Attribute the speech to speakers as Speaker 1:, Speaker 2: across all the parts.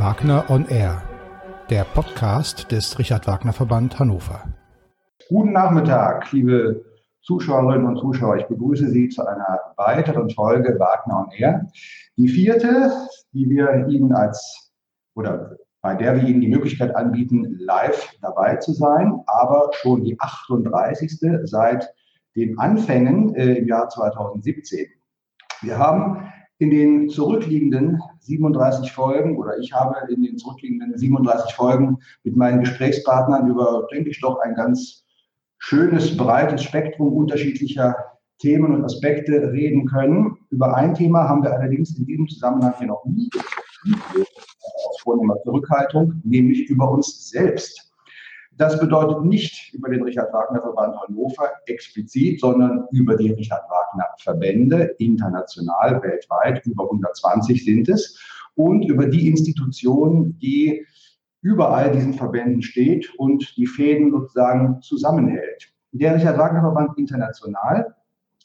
Speaker 1: Wagner on Air, der Podcast des Richard Wagner Verband Hannover.
Speaker 2: Guten Nachmittag, liebe Zuschauerinnen und Zuschauer. Ich begrüße Sie zu einer weiteren Folge Wagner on Air. Die vierte, die wir Ihnen als oder bei der wir Ihnen die Möglichkeit anbieten, live dabei zu sein, aber schon die 38. seit den Anfängen äh, im Jahr 2017. Wir haben in den zurückliegenden 37 Folgen oder ich habe in den zurückliegenden 37 Folgen mit meinen Gesprächspartnern über, denke ich, doch ein ganz schönes, breites Spektrum unterschiedlicher Themen und Aspekte reden können. Über ein Thema haben wir allerdings in diesem Zusammenhang hier noch nie gesprochen, aus vornehmer Zurückhaltung, nämlich über uns selbst. Das bedeutet nicht über den Richard Wagner Verband Hannover explizit, sondern über die Richard Wagner Verbände international, weltweit, über 120 sind es, und über die Institutionen, die über all diesen Verbänden steht und die Fäden sozusagen zusammenhält. Der Richard Wagner Verband International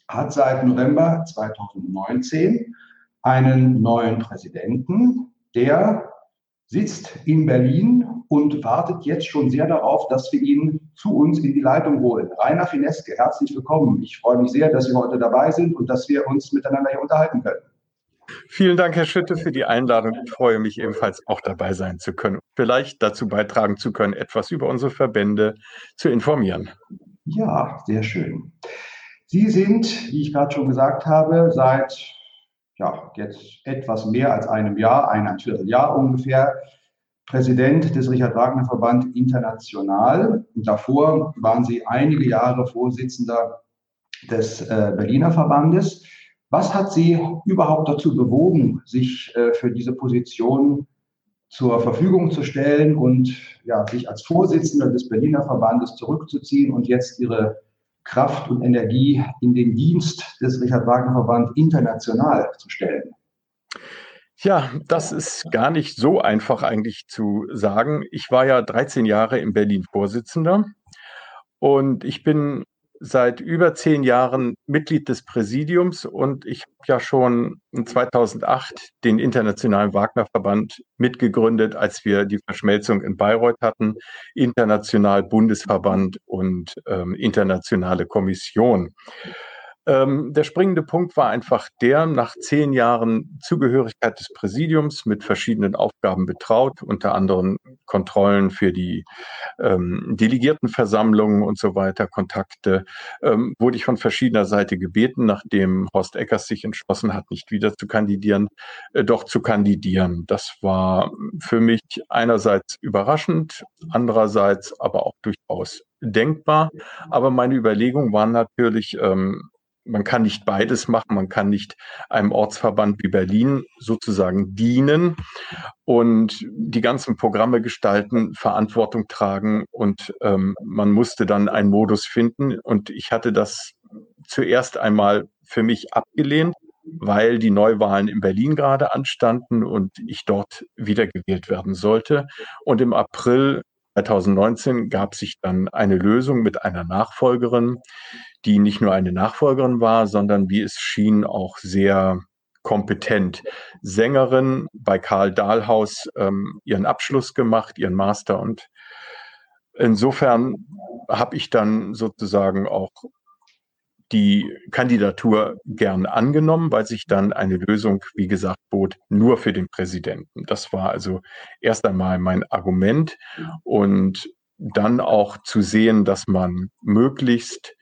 Speaker 2: hat seit November 2019 einen neuen Präsidenten, der sitzt in Berlin und wartet jetzt schon sehr darauf, dass wir ihn zu uns in die Leitung holen. Rainer Fineske, herzlich willkommen. Ich freue mich sehr, dass Sie heute dabei sind und dass wir uns miteinander hier unterhalten können.
Speaker 3: Vielen Dank, Herr Schütte, für die Einladung. Ich freue mich ebenfalls auch dabei sein zu können, vielleicht dazu beitragen zu können, etwas über unsere Verbände zu informieren.
Speaker 2: Ja, sehr schön. Sie sind, wie ich gerade schon gesagt habe, seit ja, jetzt etwas mehr als einem Jahr, ein Vierteljahr ungefähr, Präsident des Richard Wagner Verband International. Und davor waren Sie einige Jahre Vorsitzender des äh, Berliner Verbandes. Was hat Sie überhaupt dazu bewogen, sich äh, für diese Position zur Verfügung zu stellen und ja, sich als Vorsitzender des Berliner Verbandes zurückzuziehen und jetzt Ihre Kraft und Energie in den Dienst des Richard Wagner Verband international zu stellen?
Speaker 3: Ja, das ist gar nicht so einfach eigentlich zu sagen. Ich war ja 13 Jahre in Berlin Vorsitzender und ich bin seit über zehn Jahren Mitglied des Präsidiums und ich habe ja schon 2008 den Internationalen Wagner-Verband mitgegründet, als wir die Verschmelzung in Bayreuth hatten, International Bundesverband und ähm, Internationale Kommission. Ähm, der springende Punkt war einfach der, nach zehn Jahren Zugehörigkeit des Präsidiums mit verschiedenen Aufgaben betraut, unter anderem Kontrollen für die ähm, Delegiertenversammlungen und so weiter, Kontakte, ähm, wurde ich von verschiedener Seite gebeten, nachdem Horst Eckers sich entschlossen hat, nicht wieder zu kandidieren, äh, doch zu kandidieren. Das war für mich einerseits überraschend, andererseits aber auch durchaus denkbar. Aber meine Überlegungen waren natürlich, ähm, man kann nicht beides machen. Man kann nicht einem Ortsverband wie Berlin sozusagen dienen und die ganzen Programme gestalten, Verantwortung tragen und ähm, man musste dann einen Modus finden. Und ich hatte das zuerst einmal für mich abgelehnt, weil die Neuwahlen in Berlin gerade anstanden und ich dort wiedergewählt werden sollte. Und im April 2019 gab sich dann eine Lösung mit einer Nachfolgerin, die nicht nur eine Nachfolgerin war, sondern wie es schien auch sehr kompetent. Sängerin bei Karl Dahlhaus ähm, ihren Abschluss gemacht, ihren Master und insofern habe ich dann sozusagen auch die Kandidatur gern angenommen, weil sich dann eine Lösung, wie gesagt, bot, nur für den Präsidenten. Das war also erst einmal mein Argument und dann auch zu sehen, dass man möglichst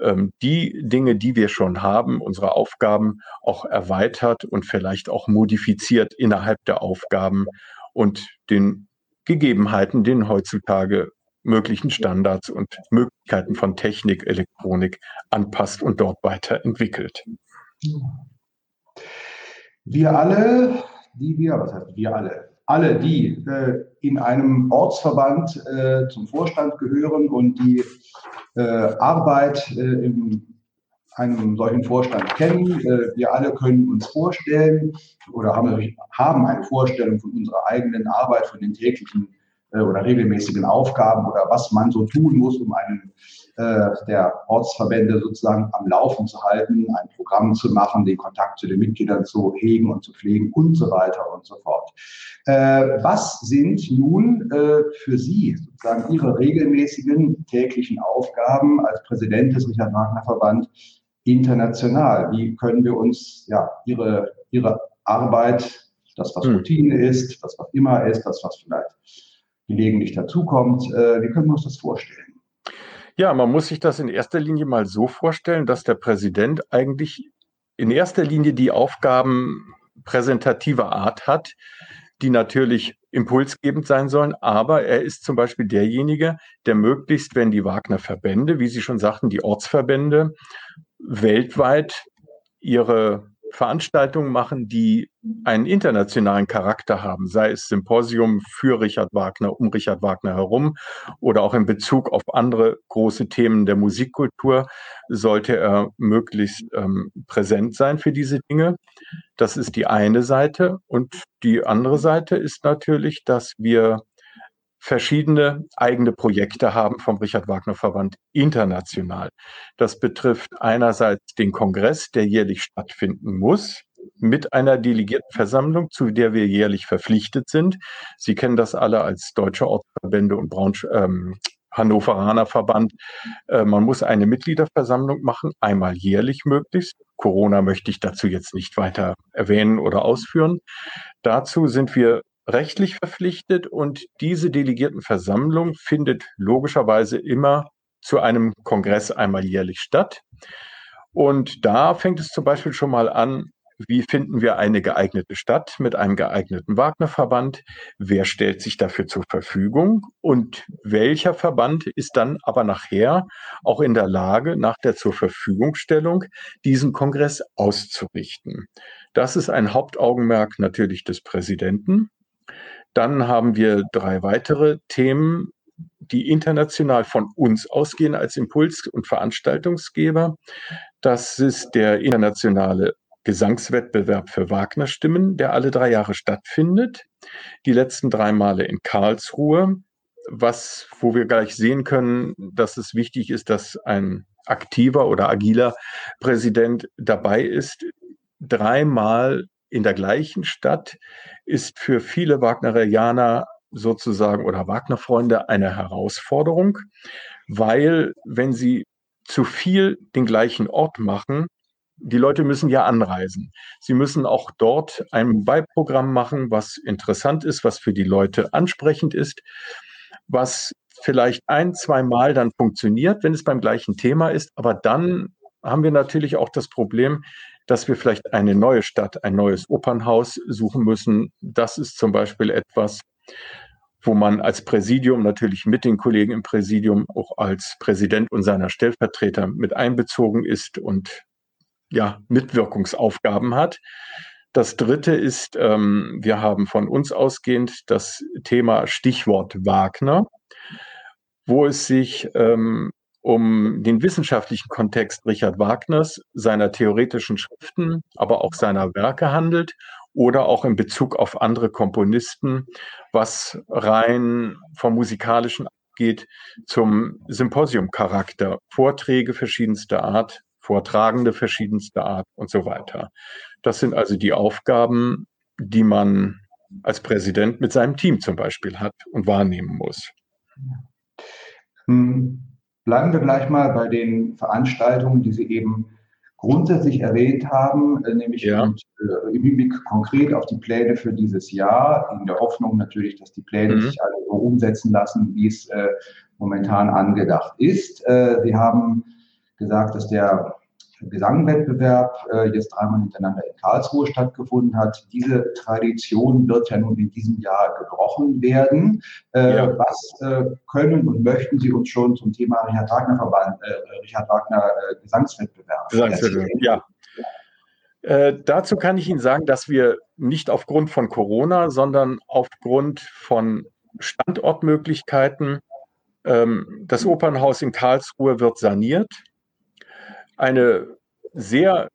Speaker 3: ähm, die Dinge, die wir schon haben, unsere Aufgaben auch erweitert und vielleicht auch modifiziert innerhalb der Aufgaben und den Gegebenheiten, den heutzutage möglichen Standards und Möglichkeiten von Technik, Elektronik anpasst und dort weiterentwickelt.
Speaker 2: Wir alle, die wir, was heißt wir alle? Alle, die äh, in einem Ortsverband äh, zum Vorstand gehören und die äh, Arbeit äh, in einem solchen Vorstand kennen. Äh, wir alle können uns vorstellen oder haben, haben eine Vorstellung von unserer eigenen Arbeit, von den täglichen oder regelmäßigen Aufgaben oder was man so tun muss, um einen äh, der Ortsverbände sozusagen am Laufen zu halten, ein Programm zu machen, den Kontakt zu den Mitgliedern zu hegen und zu pflegen und so weiter und so fort. Äh, was sind nun äh, für Sie sozusagen Ihre regelmäßigen täglichen Aufgaben als Präsident des Richard Wagner Verband international? Wie können wir uns ja Ihre, Ihre Arbeit, das was hm. Routine ist, das was immer ist, das was vielleicht gelegentlich dazukommt, wie können wir uns das vorstellen?
Speaker 3: Ja, man muss sich das in erster Linie mal so vorstellen, dass der Präsident eigentlich in erster Linie die Aufgaben präsentativer Art hat, die natürlich impulsgebend sein sollen, aber er ist zum Beispiel derjenige, der möglichst, wenn die Wagner-Verbände, wie Sie schon sagten, die Ortsverbände weltweit ihre Veranstaltungen machen, die einen internationalen Charakter haben, sei es Symposium für Richard Wagner, um Richard Wagner herum oder auch in Bezug auf andere große Themen der Musikkultur, sollte er möglichst ähm, präsent sein für diese Dinge. Das ist die eine Seite. Und die andere Seite ist natürlich, dass wir verschiedene eigene Projekte haben vom Richard Wagner Verband international. Das betrifft einerseits den Kongress, der jährlich stattfinden muss, mit einer Delegiertenversammlung, zu der wir jährlich verpflichtet sind. Sie kennen das alle als Deutsche Ortsverbände und Braunsch ähm, Hannoveraner Verband. Äh, man muss eine Mitgliederversammlung machen, einmal jährlich möglichst. Corona möchte ich dazu jetzt nicht weiter erwähnen oder ausführen. Dazu sind wir rechtlich verpflichtet und diese Delegiertenversammlung findet logischerweise immer zu einem Kongress einmal jährlich statt. Und da fängt es zum Beispiel schon mal an, wie finden wir eine geeignete Stadt mit einem geeigneten Wagner-Verband? Wer stellt sich dafür zur Verfügung? Und welcher Verband ist dann aber nachher auch in der Lage, nach der zur Verfügungstellung diesen Kongress auszurichten? Das ist ein Hauptaugenmerk natürlich des Präsidenten. Dann haben wir drei weitere Themen, die international von uns ausgehen als Impuls- und Veranstaltungsgeber. Das ist der internationale Gesangswettbewerb für Wagner-Stimmen, der alle drei Jahre stattfindet. Die letzten drei Male in Karlsruhe, was, wo wir gleich sehen können, dass es wichtig ist, dass ein aktiver oder agiler Präsident dabei ist. Dreimal in der gleichen Stadt ist für viele Wagnerianer sozusagen oder Wagner-Freunde eine Herausforderung, weil wenn sie zu viel den gleichen Ort machen, die Leute müssen ja anreisen. Sie müssen auch dort ein Beiprogramm machen, was interessant ist, was für die Leute ansprechend ist, was vielleicht ein, zwei Mal dann funktioniert, wenn es beim gleichen Thema ist. Aber dann haben wir natürlich auch das Problem, dass wir vielleicht eine neue Stadt, ein neues Opernhaus suchen müssen. Das ist zum Beispiel etwas, wo man als Präsidium natürlich mit den Kollegen im Präsidium auch als Präsident und seiner Stellvertreter mit einbezogen ist und ja, Mitwirkungsaufgaben hat. Das dritte ist, ähm, wir haben von uns ausgehend das Thema Stichwort Wagner, wo es sich ähm, um den wissenschaftlichen Kontext Richard Wagners, seiner theoretischen Schriften, aber auch seiner Werke handelt oder auch in Bezug auf andere Komponisten, was rein vom musikalischen geht zum Symposiumcharakter, Vorträge verschiedenster Art, Vortragende verschiedenster Art und so weiter. Das sind also die Aufgaben, die man als Präsident mit seinem Team zum Beispiel hat und wahrnehmen muss.
Speaker 2: Hm. Bleiben wir gleich mal bei den Veranstaltungen, die Sie eben grundsätzlich erwähnt haben, äh, nämlich ja. und, äh, im Hinblick konkret auf die Pläne für dieses Jahr, in der Hoffnung natürlich, dass die Pläne mhm. sich alle so umsetzen lassen, wie es äh, momentan angedacht ist. Äh, Sie haben gesagt, dass der Gesangwettbewerb äh, jetzt dreimal hintereinander in Karlsruhe stattgefunden hat. Diese Tradition wird ja nun in diesem Jahr gebrochen werden. Äh, ja. Was äh, können und möchten Sie uns schon zum Thema Richard Wagner Verband, äh, Richard Wagner äh, Gesangswettbewerb?
Speaker 3: Gesangswettbewerb, ja. Äh, dazu kann ich Ihnen sagen, dass wir nicht aufgrund von Corona, sondern aufgrund von Standortmöglichkeiten ähm, das Opernhaus in Karlsruhe wird saniert eine sehr,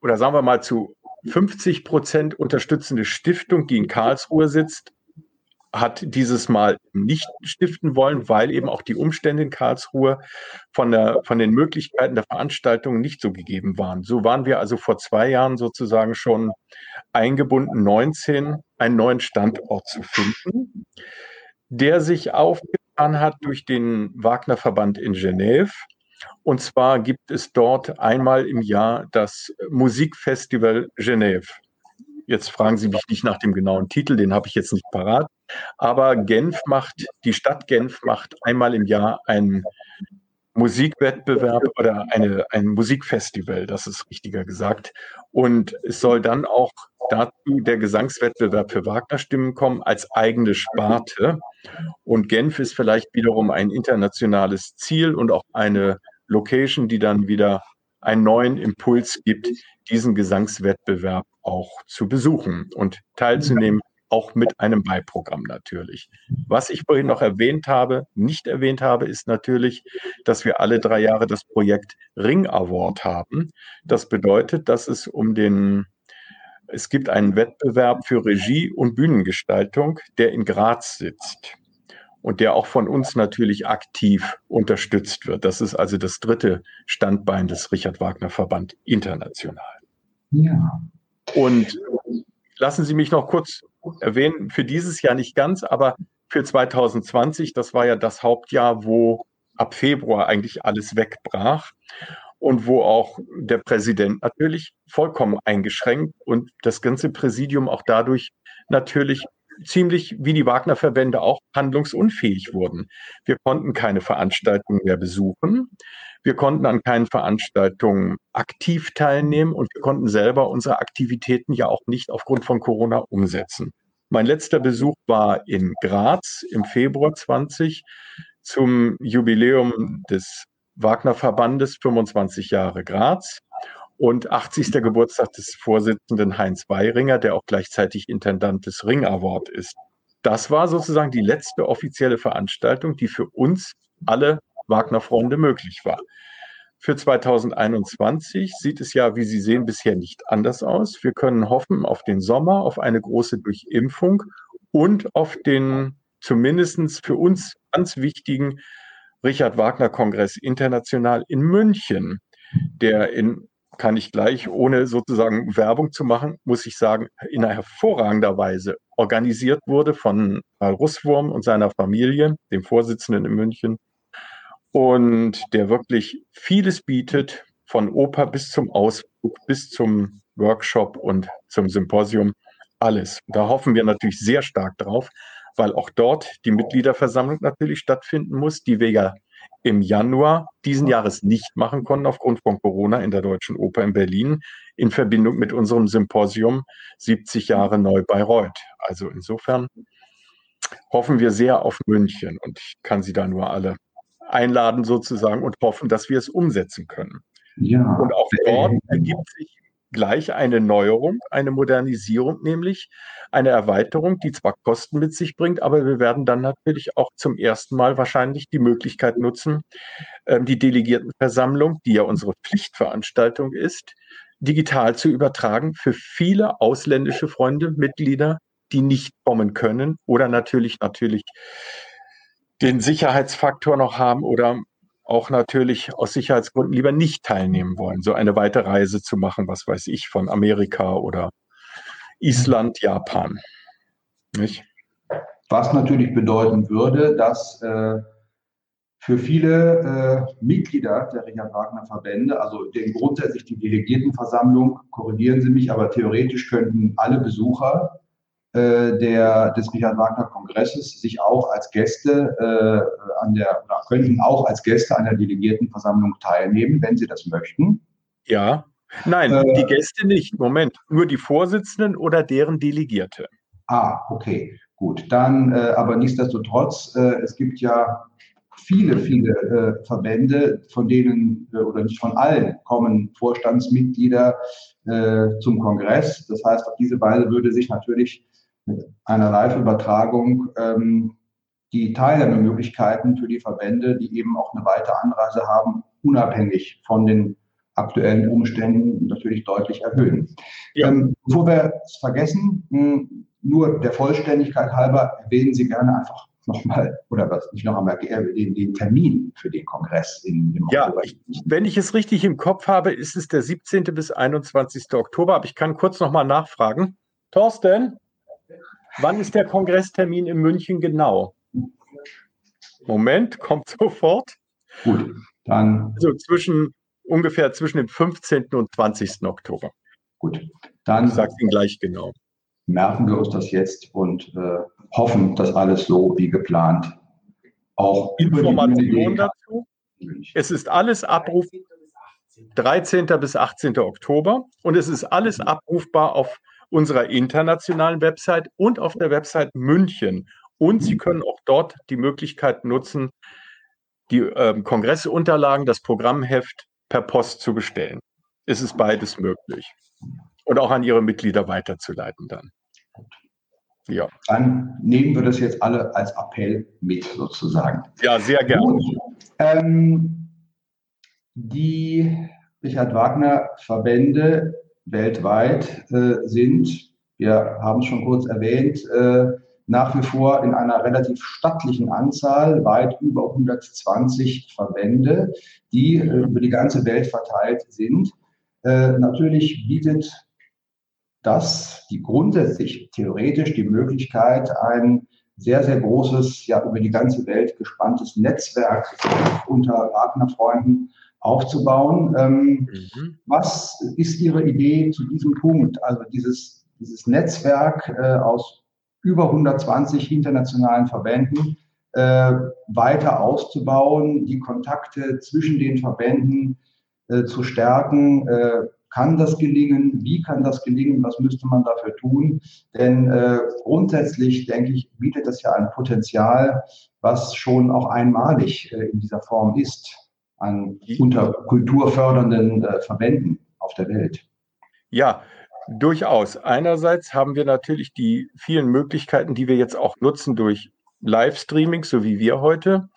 Speaker 3: oder sagen wir mal zu 50 Prozent unterstützende Stiftung, die in Karlsruhe sitzt, hat dieses Mal nicht stiften wollen, weil eben auch die Umstände in Karlsruhe von, der, von den Möglichkeiten der Veranstaltung nicht so gegeben waren. So waren wir also vor zwei Jahren sozusagen schon eingebunden, 19 einen neuen Standort zu finden, der sich aufgetan hat durch den Wagner-Verband in Genève. Und zwar gibt es dort einmal im Jahr das Musikfestival Genève. Jetzt fragen Sie mich nicht nach dem genauen Titel, den habe ich jetzt nicht parat. Aber Genf macht, die Stadt Genf macht einmal im Jahr einen Musikwettbewerb oder eine, ein Musikfestival, das ist richtiger gesagt. Und es soll dann auch dazu der Gesangswettbewerb für Wagner-Stimmen kommen als eigene Sparte. Und Genf ist vielleicht wiederum ein internationales Ziel und auch eine Location, die dann wieder einen neuen Impuls gibt, diesen Gesangswettbewerb auch zu besuchen und teilzunehmen, auch mit einem Beiprogramm natürlich. Was ich vorhin noch erwähnt habe, nicht erwähnt habe, ist natürlich, dass wir alle drei Jahre das Projekt Ring Award haben. Das bedeutet, dass es um den es gibt einen Wettbewerb für Regie und Bühnengestaltung, der in Graz sitzt und der auch von uns natürlich aktiv unterstützt wird. Das ist also das dritte Standbein des Richard Wagner Verband international. Ja. Und lassen Sie mich noch kurz erwähnen, für dieses Jahr nicht ganz, aber für 2020, das war ja das Hauptjahr, wo ab Februar eigentlich alles wegbrach und wo auch der Präsident natürlich vollkommen eingeschränkt und das ganze Präsidium auch dadurch natürlich ziemlich wie die Wagner-Verbände auch handlungsunfähig wurden. Wir konnten keine Veranstaltungen mehr besuchen. Wir konnten an keinen Veranstaltungen aktiv teilnehmen und wir konnten selber unsere Aktivitäten ja auch nicht aufgrund von Corona umsetzen. Mein letzter Besuch war in Graz im Februar 20 zum Jubiläum des Wagner-Verbandes 25 Jahre Graz und 80. Geburtstag des Vorsitzenden Heinz Weiringer, der auch gleichzeitig Intendant des Ring Award ist. Das war sozusagen die letzte offizielle Veranstaltung, die für uns alle Wagner-Freunde möglich war. Für 2021 sieht es ja, wie Sie sehen, bisher nicht anders aus. Wir können hoffen auf den Sommer, auf eine große Durchimpfung und auf den zumindest für uns ganz wichtigen Richard Wagner Kongress international in München, der in kann ich gleich, ohne sozusagen Werbung zu machen, muss ich sagen, in hervorragender Weise organisiert wurde von Karl Russwurm und seiner Familie, dem Vorsitzenden in München, und der wirklich vieles bietet, von Oper bis zum Ausflug, bis zum Workshop und zum Symposium, alles. Da hoffen wir natürlich sehr stark drauf, weil auch dort die Mitgliederversammlung natürlich stattfinden muss, die wir ja im Januar diesen Jahres nicht machen konnten aufgrund von Corona in der Deutschen Oper in Berlin in Verbindung mit unserem Symposium 70 Jahre neu Bayreuth. Also insofern hoffen wir sehr auf München und ich kann Sie da nur alle einladen sozusagen und hoffen, dass wir es umsetzen können. Ja. Und auch dort ergibt sich gleich eine Neuerung, eine Modernisierung, nämlich eine Erweiterung, die zwar Kosten mit sich bringt, aber wir werden dann natürlich auch zum ersten Mal wahrscheinlich die Möglichkeit nutzen, ähm, die Delegiertenversammlung, die ja unsere Pflichtveranstaltung ist, digital zu übertragen für viele ausländische Freunde, Mitglieder, die nicht kommen können oder natürlich, natürlich den Sicherheitsfaktor noch haben oder auch natürlich aus Sicherheitsgründen lieber nicht teilnehmen wollen, so eine weite Reise zu machen, was weiß ich, von Amerika oder Island, Japan. Nicht?
Speaker 2: Was natürlich bedeuten würde, dass äh, für viele äh, Mitglieder der Richard Wagner Verbände, also den grundsätzlich die Delegiertenversammlung, korrigieren Sie mich, aber theoretisch könnten alle Besucher äh, der, des Richard Wagner Kongresses sich auch als Gäste äh, an der, oder könnten auch als Gäste an der Delegiertenversammlung teilnehmen, wenn sie das möchten.
Speaker 3: Ja. Nein, äh, die Gäste nicht. Moment, nur die Vorsitzenden oder deren Delegierte.
Speaker 2: Ah, okay, gut. Dann, äh, aber nichtsdestotrotz, äh, es gibt ja viele, viele äh, Verbände, von denen äh, oder nicht von allen kommen Vorstandsmitglieder äh, zum Kongress. Das heißt, auf diese Weise würde sich natürlich mit einer Live-Übertragung ähm, die Teilnahmemöglichkeiten für die Verbände, die eben auch eine weite Anreise haben, unabhängig von den aktuellen Umständen natürlich deutlich erhöhen. Ja. Ähm, bevor wir es vergessen, hm, nur der Vollständigkeit halber erwähnen Sie gerne einfach nochmal, oder was, nicht noch einmal, den, den Termin für den Kongress in,
Speaker 3: im ja, Oktober. Ich, wenn ich es richtig im Kopf habe, ist es der 17. bis 21. Oktober, aber ich kann kurz nochmal nachfragen. Thorsten, wann ist der Kongresstermin in München genau? Moment, kommt sofort.
Speaker 2: Gut, dann.
Speaker 3: Also zwischen ungefähr zwischen dem 15. und 20. Oktober.
Speaker 2: Gut, dann.
Speaker 3: Ich sage Ihnen gleich genau.
Speaker 2: Merken wir uns das jetzt und äh, hoffen, dass alles so wie geplant auch
Speaker 3: Informationen dazu. Es ist alles Abruf 13. bis 18. Oktober und es ist alles abrufbar auf unserer internationalen Website und auf der Website München. Und Sie können auch dort die Möglichkeit nutzen, die äh, Kongressunterlagen, das Programmheft per Post zu bestellen. Es ist beides möglich. Und auch an Ihre Mitglieder weiterzuleiten dann.
Speaker 2: Ja. Dann nehmen wir das jetzt alle als Appell mit, sozusagen.
Speaker 3: Ja, sehr gerne.
Speaker 2: Ähm, die Richard Wagner Verbände weltweit äh, sind, wir haben es schon kurz erwähnt, äh, nach wie vor in einer relativ stattlichen Anzahl, weit über 120 Verbände, die äh, über die ganze Welt verteilt sind. Äh, natürlich bietet das die grundsätzlich theoretisch die Möglichkeit, ein sehr, sehr großes, ja über die ganze Welt gespanntes Netzwerk unter Wagner-Freunden aufzubauen. Ähm, mhm. Was ist Ihre Idee zu diesem Punkt? Also dieses, dieses Netzwerk äh, aus über 120 internationalen Verbänden äh, weiter auszubauen, die Kontakte zwischen den Verbänden äh, zu stärken, äh, kann das gelingen? Wie kann das gelingen? Was müsste man dafür tun? Denn äh, grundsätzlich, denke ich, bietet das ja ein Potenzial, was schon auch einmalig äh, in dieser Form ist, an unter kulturfördernden äh, Verbänden auf der Welt.
Speaker 3: Ja, durchaus. Einerseits haben wir natürlich die vielen Möglichkeiten, die wir jetzt auch nutzen durch Livestreaming, so wie wir heute,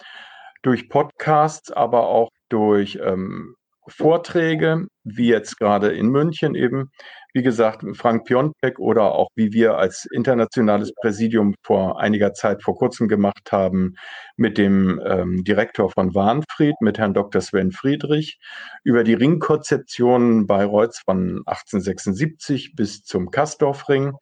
Speaker 3: durch Podcasts, aber auch durch ähm, Vorträge, wie jetzt gerade in München eben, wie gesagt, Frank Piontek oder auch wie wir als internationales Präsidium vor einiger Zeit, vor kurzem gemacht haben, mit dem ähm, Direktor von Warnfried, mit Herrn Dr. Sven Friedrich, über die Ringkonzeption Bayreuths von 1876 bis zum Kastorfring.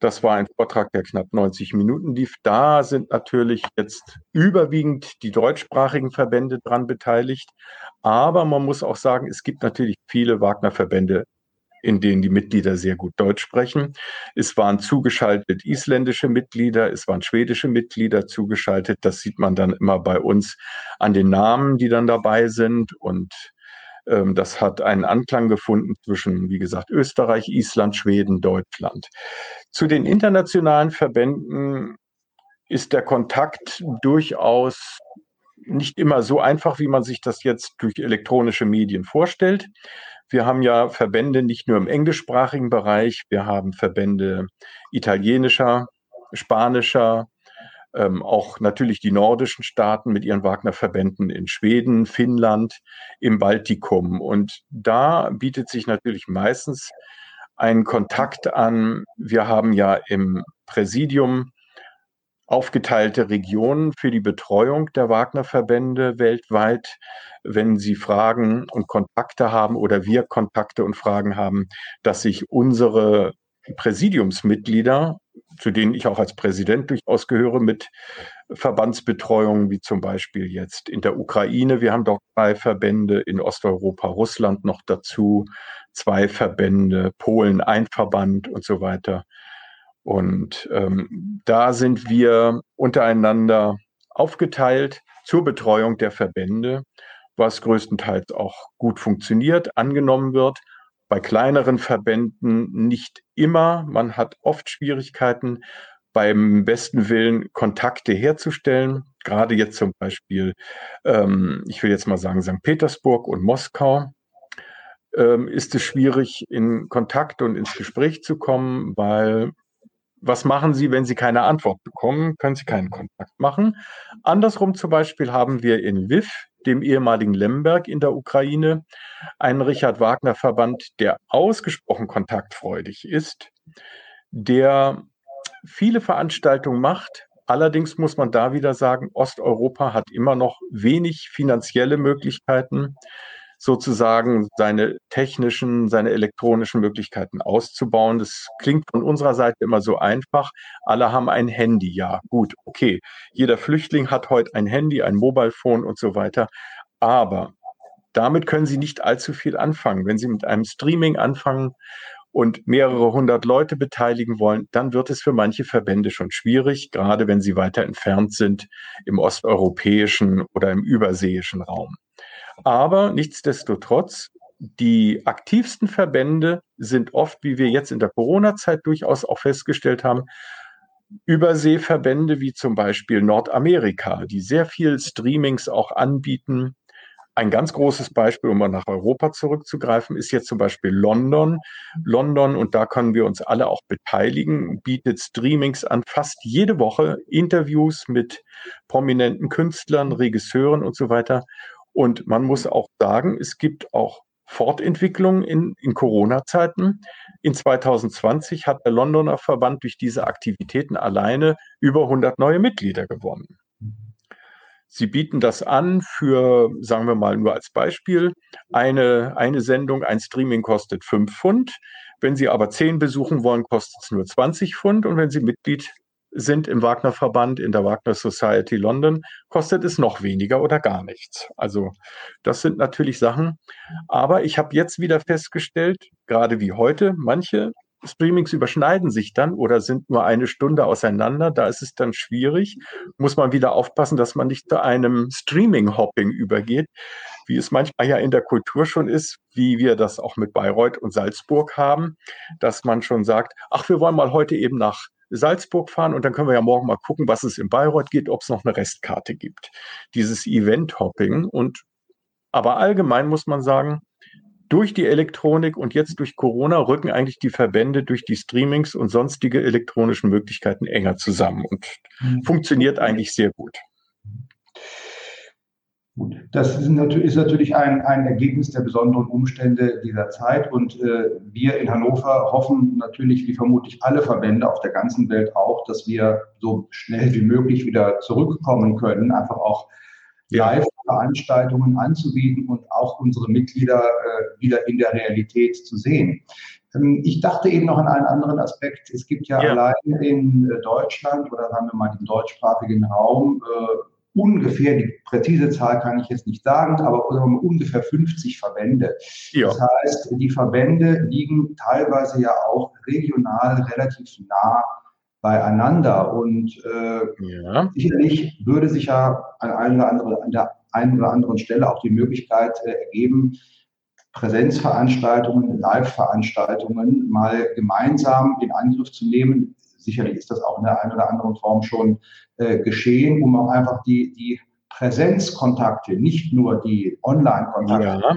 Speaker 3: Das war ein Vortrag, der knapp 90 Minuten lief. Da sind natürlich jetzt überwiegend die deutschsprachigen Verbände dran beteiligt. Aber man muss auch sagen, es gibt natürlich viele Wagner-Verbände, in denen die Mitglieder sehr gut Deutsch sprechen. Es waren zugeschaltet isländische Mitglieder, es waren schwedische Mitglieder zugeschaltet. Das sieht man dann immer bei uns an den Namen, die dann dabei sind. Und das hat einen Anklang gefunden zwischen, wie gesagt, Österreich, Island, Schweden, Deutschland. Zu den internationalen Verbänden ist der Kontakt durchaus nicht immer so einfach, wie man sich das jetzt durch elektronische Medien vorstellt. Wir haben ja Verbände nicht nur im englischsprachigen Bereich, wir haben Verbände italienischer, spanischer, ähm, auch natürlich die nordischen Staaten mit ihren Wagner-Verbänden in Schweden, Finnland, im Baltikum. Und da bietet sich natürlich meistens ein Kontakt an. Wir haben ja im Präsidium aufgeteilte Regionen für die Betreuung der Wagner-Verbände weltweit. Wenn Sie Fragen und Kontakte haben oder wir Kontakte und Fragen haben, dass sich unsere Präsidiumsmitglieder zu denen ich auch als Präsident durchaus gehöre, mit Verbandsbetreuungen, wie zum Beispiel jetzt in der Ukraine. Wir haben dort drei Verbände, in Osteuropa, Russland noch dazu, zwei Verbände, Polen ein Verband und so weiter. Und ähm, da sind wir untereinander aufgeteilt zur Betreuung der Verbände, was größtenteils auch gut funktioniert, angenommen wird bei kleineren Verbänden nicht immer. Man hat oft Schwierigkeiten, beim besten Willen Kontakte herzustellen. Gerade jetzt zum Beispiel, ähm, ich will jetzt mal sagen, St. Petersburg und Moskau ähm, ist es schwierig, in Kontakt und ins Gespräch zu kommen, weil was machen Sie, wenn Sie keine Antwort bekommen? Können Sie keinen Kontakt machen. Andersrum zum Beispiel haben wir in Lviv dem ehemaligen Lemberg in der Ukraine, einen Richard Wagner Verband, der ausgesprochen kontaktfreudig ist, der viele Veranstaltungen macht. Allerdings muss man da wieder sagen, Osteuropa hat immer noch wenig finanzielle Möglichkeiten, sozusagen seine technischen, seine elektronischen Möglichkeiten auszubauen. Das klingt von unserer Seite immer so einfach. Alle haben ein Handy. Ja, gut, okay. Jeder Flüchtling hat heute ein Handy, ein Mobilephone und so weiter. Aber damit können Sie nicht allzu viel anfangen. Wenn Sie mit einem Streaming anfangen und mehrere hundert Leute beteiligen wollen, dann wird es für manche Verbände schon schwierig, gerade wenn sie weiter entfernt sind im osteuropäischen oder im überseeischen Raum. Aber nichtsdestotrotz, die aktivsten Verbände sind oft, wie wir jetzt in der Corona-Zeit durchaus auch festgestellt haben, Überseeverbände wie zum Beispiel Nordamerika, die sehr viel Streamings auch anbieten, ein ganz großes Beispiel, um mal nach Europa zurückzugreifen, ist jetzt zum Beispiel London. London, und da können wir uns alle auch beteiligen, bietet Streamings an, fast jede Woche Interviews mit prominenten Künstlern, Regisseuren und so weiter. Und man muss auch sagen, es gibt auch Fortentwicklung in, in Corona-Zeiten. In 2020 hat der Londoner Verband durch diese Aktivitäten alleine über 100 neue Mitglieder gewonnen. Sie bieten das an für, sagen wir mal nur als Beispiel, eine, eine Sendung, ein Streaming kostet 5 Pfund. Wenn Sie aber 10 besuchen wollen, kostet es nur 20 Pfund. Und wenn Sie Mitglied sind im Wagner Verband, in der Wagner Society London, kostet es noch weniger oder gar nichts. Also das sind natürlich Sachen. Aber ich habe jetzt wieder festgestellt, gerade wie heute, manche Streamings überschneiden sich dann oder sind nur eine Stunde auseinander. Da ist es dann schwierig. Muss man wieder aufpassen, dass man nicht zu einem Streaming-Hopping übergeht, wie es manchmal ja in der Kultur schon ist, wie wir das auch mit Bayreuth und Salzburg haben, dass man schon sagt, ach, wir wollen mal heute eben nach Salzburg fahren und dann können wir ja morgen mal gucken, was es in Bayreuth geht, ob es noch eine Restkarte gibt. Dieses Event-Hopping und aber allgemein muss man sagen, durch die Elektronik und jetzt durch Corona rücken eigentlich die Verbände durch die Streamings und sonstige elektronischen Möglichkeiten enger zusammen und mhm. funktioniert eigentlich sehr gut.
Speaker 2: Das ist natürlich ein, ein Ergebnis der besonderen Umstände dieser Zeit. Und äh, wir in Hannover hoffen natürlich, wie vermutlich alle Verbände auf der ganzen Welt auch, dass wir so schnell wie möglich wieder zurückkommen können, einfach auch Live-Veranstaltungen anzubieten und auch unsere Mitglieder äh, wieder in der Realität zu sehen. Ähm, ich dachte eben noch an einen anderen Aspekt. Es gibt ja, ja. allein in äh, Deutschland oder sagen wir mal im deutschsprachigen Raum äh, ungefähr, die präzise Zahl kann ich jetzt nicht sagen, aber ungefähr 50 Verbände. Ja. Das heißt, die Verbände liegen teilweise ja auch regional relativ nah beieinander. Und äh, ja. sicherlich würde sich ja an, einer anderen, an der einen oder anderen Stelle auch die Möglichkeit äh, ergeben, Präsenzveranstaltungen, Live-Veranstaltungen mal gemeinsam in Angriff zu nehmen. Sicherlich ist das auch in der einen oder anderen Form schon äh, geschehen, um auch einfach die, die Präsenzkontakte, nicht nur die Online-Kontakte, ja.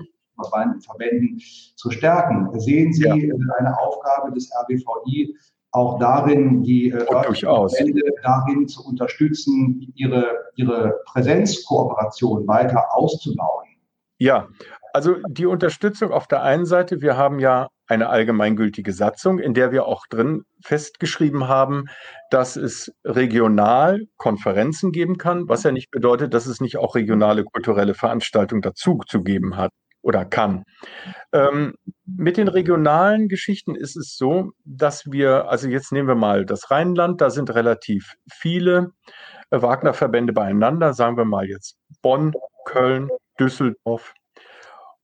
Speaker 2: Verbänden zu stärken. Sehen Sie ja. eine Aufgabe des RBVI, auch darin, die äh, Verbände darin zu unterstützen, ihre, ihre Präsenzkooperation weiter auszubauen?
Speaker 3: Ja, also die Unterstützung auf der einen Seite, wir haben ja eine allgemeingültige Satzung, in der wir auch drin festgeschrieben haben, dass es regional Konferenzen geben kann, was ja nicht bedeutet, dass es nicht auch regionale kulturelle Veranstaltungen dazu zu geben hat oder kann. Ähm, mit den regionalen Geschichten ist es so, dass wir, also jetzt nehmen wir mal das Rheinland, da sind relativ viele äh, Wagner-Verbände beieinander, sagen wir mal jetzt Bonn, Köln, Düsseldorf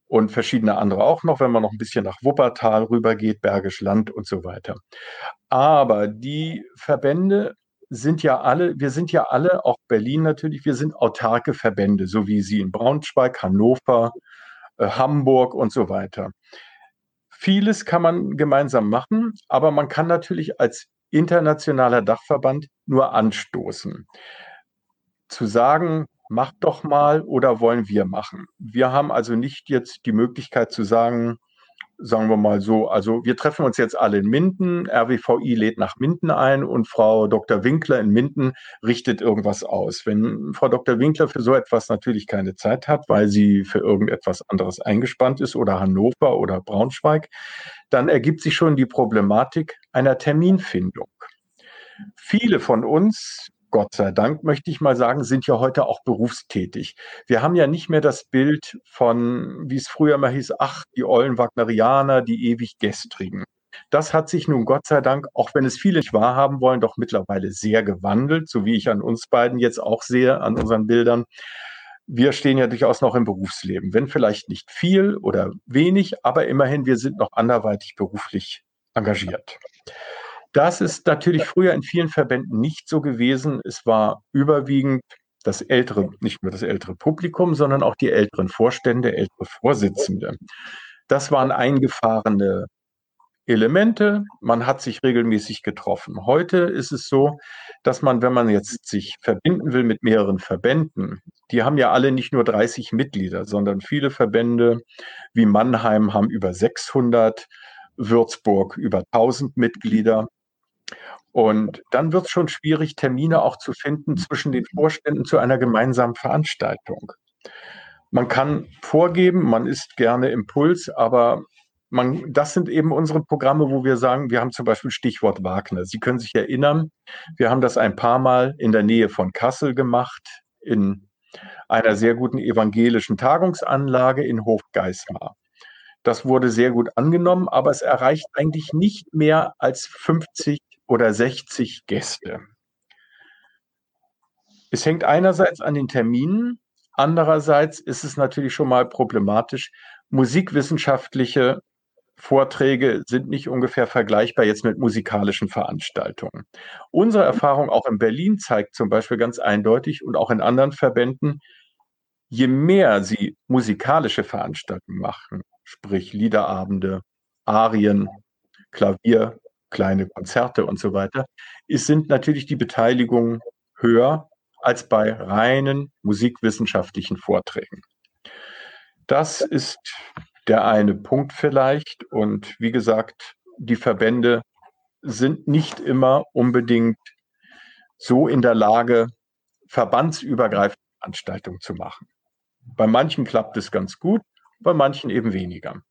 Speaker 3: und verschiedene andere auch noch, wenn man noch ein bisschen nach Wuppertal rübergeht, Bergisch Land und so weiter. Aber die Verbände sind ja alle, wir sind ja alle, auch Berlin natürlich, wir sind autarke Verbände, so wie sie in Braunschweig, Hannover, äh, Hamburg und so weiter. Vieles kann man gemeinsam machen, aber man kann natürlich als internationaler Dachverband nur anstoßen. Zu sagen, macht doch mal oder wollen wir machen. Wir haben also nicht jetzt die Möglichkeit zu sagen, sagen wir mal so, also wir treffen uns jetzt alle in Minden, RWVI lädt nach Minden ein und Frau Dr. Winkler in Minden richtet irgendwas aus. Wenn Frau Dr. Winkler für so etwas natürlich keine Zeit hat, weil sie für irgendetwas anderes eingespannt ist oder Hannover oder Braunschweig, dann ergibt sich schon die Problematik einer Terminfindung. Viele von uns, Gott sei Dank, möchte ich mal sagen, sind ja heute auch berufstätig. Wir haben ja nicht mehr das Bild von, wie es früher mal hieß, ach, die ollen Wagnerianer, die ewig Gestrigen. Das hat sich nun Gott sei Dank, auch wenn es viele nicht wahrhaben wollen, doch mittlerweile sehr gewandelt, so wie ich an uns beiden jetzt auch sehe, an unseren Bildern. Wir stehen ja durchaus noch im Berufsleben, wenn vielleicht nicht viel oder wenig, aber immerhin, wir sind noch anderweitig beruflich engagiert. Das ist natürlich früher in vielen Verbänden nicht so gewesen. Es war überwiegend das ältere, nicht nur das ältere Publikum, sondern auch die älteren Vorstände, ältere Vorsitzende. Das waren eingefahrene Elemente. Man hat sich regelmäßig getroffen. Heute ist es so, dass man, wenn man jetzt sich verbinden will mit mehreren Verbänden, die haben ja alle nicht nur 30 Mitglieder, sondern viele Verbände wie Mannheim haben über 600, Würzburg über 1000 Mitglieder. Und dann wird es schon schwierig, Termine auch zu finden zwischen den Vorständen zu einer gemeinsamen Veranstaltung. Man kann vorgeben, man ist gerne Impuls, aber man, das sind eben unsere Programme, wo wir sagen, wir haben zum Beispiel Stichwort Wagner. Sie können sich erinnern, wir haben das ein paar Mal in der Nähe von Kassel gemacht, in einer sehr guten evangelischen Tagungsanlage in Hofgeismar. Das wurde sehr gut angenommen, aber es erreicht eigentlich nicht mehr als 50 oder 60 Gäste. Es hängt einerseits an den Terminen, andererseits ist es natürlich schon mal problematisch. Musikwissenschaftliche Vorträge sind nicht ungefähr vergleichbar jetzt mit musikalischen Veranstaltungen. Unsere Erfahrung auch in Berlin zeigt zum Beispiel ganz eindeutig und auch in anderen Verbänden, je mehr sie musikalische Veranstaltungen machen, sprich Liederabende, Arien, Klavier, kleine Konzerte und so weiter, ist, sind natürlich die Beteiligungen höher als bei reinen musikwissenschaftlichen Vorträgen. Das ist der eine Punkt vielleicht. Und wie gesagt, die Verbände sind nicht immer unbedingt so in der Lage, verbandsübergreifende Veranstaltungen zu machen. Bei manchen klappt es ganz gut, bei manchen eben weniger.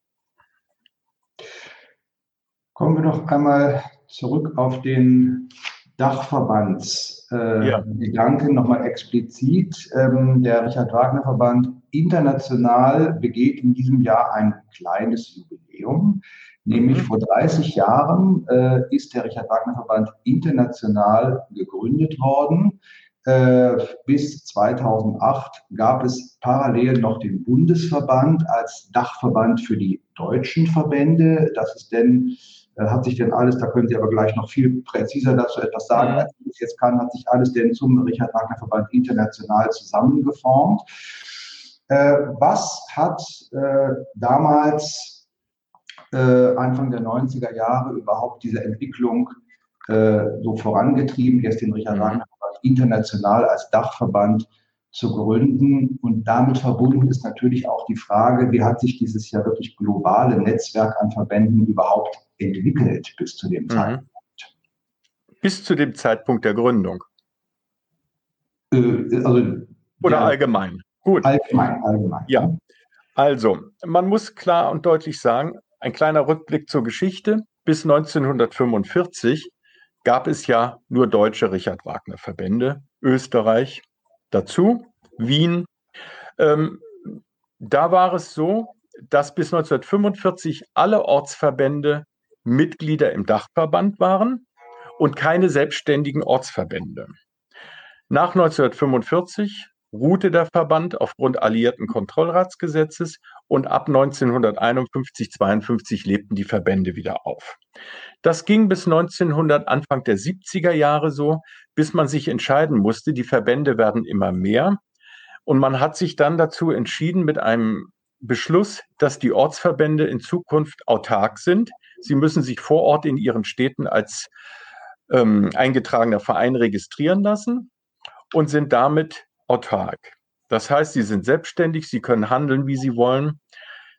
Speaker 2: Kommen wir noch einmal zurück auf den Dachverbandsgedanken, äh, ja. nochmal explizit. Ähm, der Richard Wagner Verband international begeht in diesem Jahr ein kleines Jubiläum. Nämlich mhm. vor 30 Jahren äh, ist der Richard Wagner Verband international gegründet worden. Äh, bis 2008 gab es parallel noch den Bundesverband als Dachverband für die deutschen Verbände. Das ist denn, hat sich denn alles, da können Sie aber gleich noch viel präziser dazu etwas sagen, als ich es jetzt kann, hat sich alles denn zum Richard Wagner Verband international zusammengeformt. Äh, was hat damals Anfang der 90er Jahre überhaupt diese Entwicklung so vorangetrieben, jetzt den Richard mhm. Wagner international als Dachverband zu gründen. Und damit verbunden ist natürlich auch die Frage, wie hat sich dieses ja wirklich globale Netzwerk an Verbänden überhaupt entwickelt bis zu dem mhm. Zeitpunkt?
Speaker 3: Bis zu dem Zeitpunkt der Gründung.
Speaker 2: Äh, also,
Speaker 3: Oder ja, allgemein.
Speaker 2: Gut. Allgemein, allgemein.
Speaker 3: Ja. Also, man muss klar und deutlich sagen, ein kleiner Rückblick zur Geschichte. Bis 1945 gab es ja nur deutsche Richard Wagner Verbände, Österreich dazu, Wien. Ähm, da war es so, dass bis 1945 alle Ortsverbände Mitglieder im Dachverband waren und keine selbstständigen Ortsverbände. Nach 1945 ruhte der Verband aufgrund alliierten Kontrollratsgesetzes und ab 1951-52 lebten die Verbände wieder auf. Das ging bis 1900, Anfang der 70er Jahre so, bis man sich entscheiden musste, die Verbände werden immer mehr. Und man hat sich dann dazu entschieden mit einem Beschluss, dass die Ortsverbände in Zukunft autark sind. Sie müssen sich vor Ort in ihren Städten als ähm, eingetragener Verein registrieren lassen und sind damit autark. Das heißt, sie sind selbstständig, sie können handeln, wie sie wollen.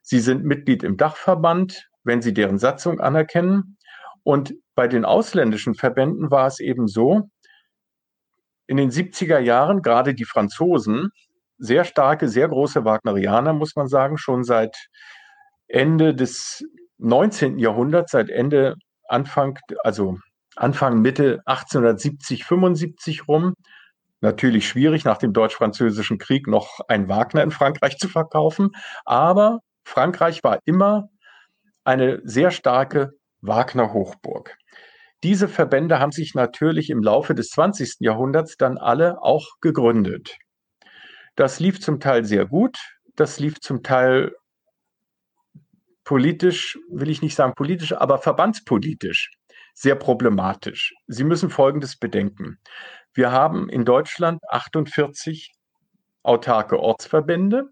Speaker 3: Sie sind Mitglied im Dachverband, wenn sie deren Satzung anerkennen. Und bei den ausländischen Verbänden war es eben so, in den 70er Jahren, gerade die Franzosen, sehr starke, sehr große Wagnerianer, muss man sagen, schon seit Ende des 19. Jahrhunderts, seit Ende, Anfang, also Anfang, Mitte 1870, 75 rum. Natürlich schwierig, nach dem Deutsch-Französischen Krieg noch ein Wagner in Frankreich zu verkaufen. Aber Frankreich war immer eine sehr starke Wagner-Hochburg. Diese Verbände haben sich natürlich im Laufe des 20. Jahrhunderts dann alle auch gegründet. Das lief zum Teil sehr gut, das lief zum Teil politisch, will ich nicht sagen politisch, aber verbandspolitisch sehr problematisch. Sie müssen Folgendes bedenken. Wir haben in Deutschland 48 autarke Ortsverbände.